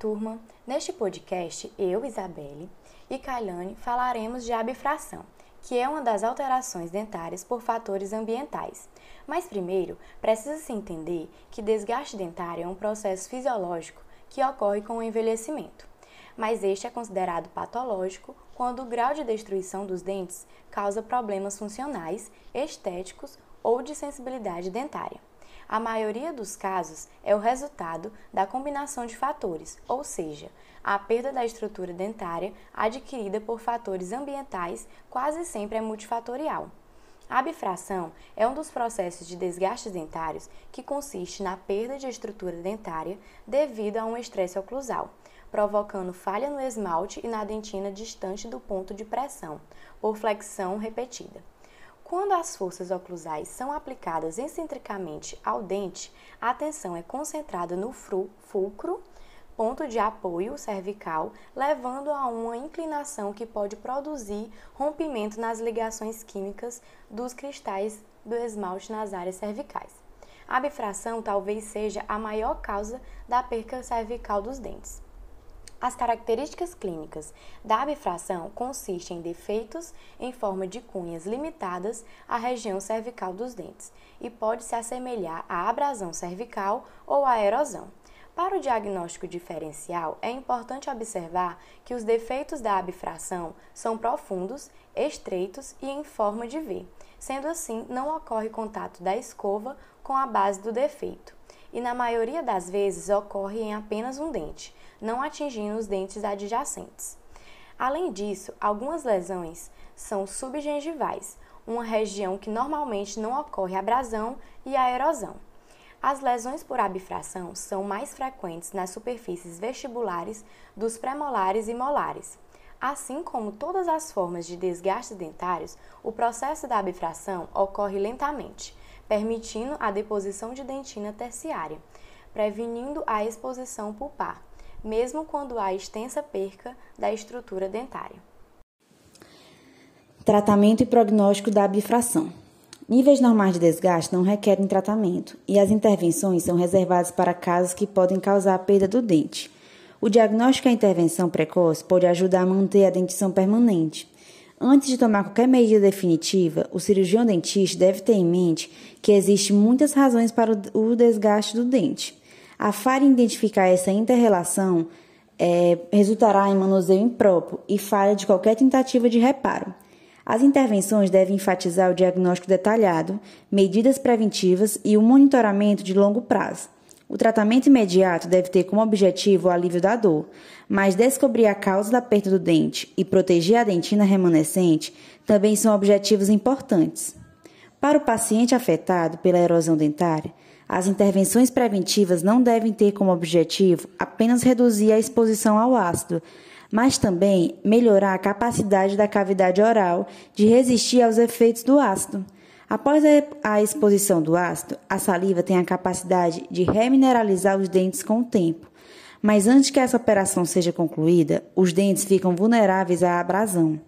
turma! Neste podcast, eu, Isabelle e Kailane falaremos de abifração, que é uma das alterações dentárias por fatores ambientais. Mas primeiro, precisa-se entender que desgaste dentário é um processo fisiológico que ocorre com o envelhecimento. Mas este é considerado patológico quando o grau de destruição dos dentes causa problemas funcionais, estéticos ou de sensibilidade dentária. A maioria dos casos é o resultado da combinação de fatores, ou seja, a perda da estrutura dentária adquirida por fatores ambientais quase sempre é multifatorial. A bifração é um dos processos de desgastes dentários que consiste na perda de estrutura dentária devido a um estresse oclusal, provocando falha no esmalte e na dentina distante do ponto de pressão, por flexão repetida. Quando as forças oclusais são aplicadas excentricamente ao dente, a tensão é concentrada no fulcro, ponto de apoio cervical, levando a uma inclinação que pode produzir rompimento nas ligações químicas dos cristais do esmalte nas áreas cervicais. A bifração talvez seja a maior causa da perca cervical dos dentes. As características clínicas da bifração consistem em defeitos em forma de cunhas limitadas à região cervical dos dentes e pode se assemelhar à abrasão cervical ou à erosão. Para o diagnóstico diferencial, é importante observar que os defeitos da abifração são profundos, estreitos e em forma de V. Sendo assim, não ocorre contato da escova com a base do defeito e, na maioria das vezes, ocorre em apenas um dente, não atingindo os dentes adjacentes. Além disso, algumas lesões são subgengivais, uma região que normalmente não ocorre abrasão e a erosão. As lesões por abifração são mais frequentes nas superfícies vestibulares dos premolares e molares. Assim como todas as formas de desgaste dentários, o processo da abifração ocorre lentamente, permitindo a deposição de dentina terciária, prevenindo a exposição pulpar, mesmo quando há extensa perca da estrutura dentária. Tratamento e prognóstico da bifração. Níveis normais de desgaste não requerem tratamento e as intervenções são reservadas para casos que podem causar a perda do dente. O diagnóstico e a intervenção precoce pode ajudar a manter a dentição permanente, Antes de tomar qualquer medida definitiva, o cirurgião dentista deve ter em mente que existem muitas razões para o desgaste do dente. A falha em identificar essa interrelação é, resultará em manuseio impróprio e falha de qualquer tentativa de reparo. As intervenções devem enfatizar o diagnóstico detalhado, medidas preventivas e o monitoramento de longo prazo. O tratamento imediato deve ter como objetivo o alívio da dor, mas descobrir a causa da perda do dente e proteger a dentina remanescente também são objetivos importantes. Para o paciente afetado pela erosão dentária, as intervenções preventivas não devem ter como objetivo apenas reduzir a exposição ao ácido, mas também melhorar a capacidade da cavidade oral de resistir aos efeitos do ácido. Após a exposição do ácido, a saliva tem a capacidade de remineralizar os dentes com o tempo. Mas antes que essa operação seja concluída, os dentes ficam vulneráveis à abrasão.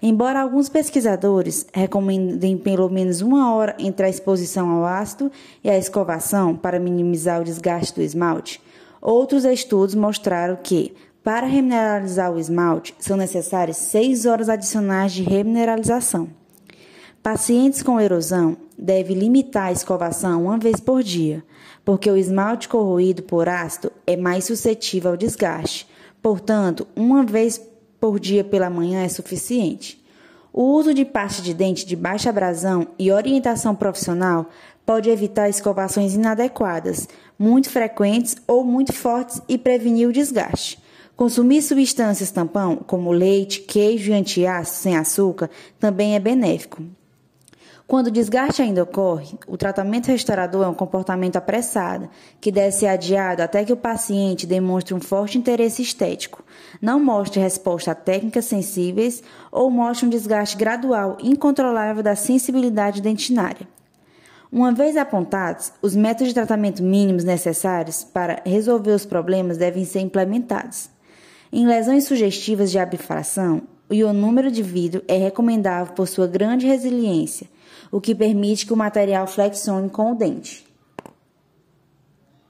Embora alguns pesquisadores recomendem pelo menos uma hora entre a exposição ao ácido e a escovação para minimizar o desgaste do esmalte, outros estudos mostraram que, para remineralizar o esmalte, são necessárias seis horas adicionais de remineralização. Pacientes com erosão devem limitar a escovação uma vez por dia, porque o esmalte corroído por ácido é mais suscetível ao desgaste. Portanto, uma vez por dia pela manhã é suficiente. O uso de pasta de dente de baixa abrasão e orientação profissional pode evitar escovações inadequadas, muito frequentes ou muito fortes e prevenir o desgaste. Consumir substâncias tampão, como leite, queijo e antiácido sem açúcar, também é benéfico. Quando o desgaste ainda ocorre, o tratamento restaurador é um comportamento apressado, que deve ser adiado até que o paciente demonstre um forte interesse estético, não mostre resposta a técnicas sensíveis ou mostre um desgaste gradual incontrolável da sensibilidade dentinária. Uma vez apontados, os métodos de tratamento mínimos necessários para resolver os problemas devem ser implementados. Em lesões sugestivas de abifração, o ionúmero de vidro é recomendável por sua grande resiliência, o que permite que o material flexione com o dente.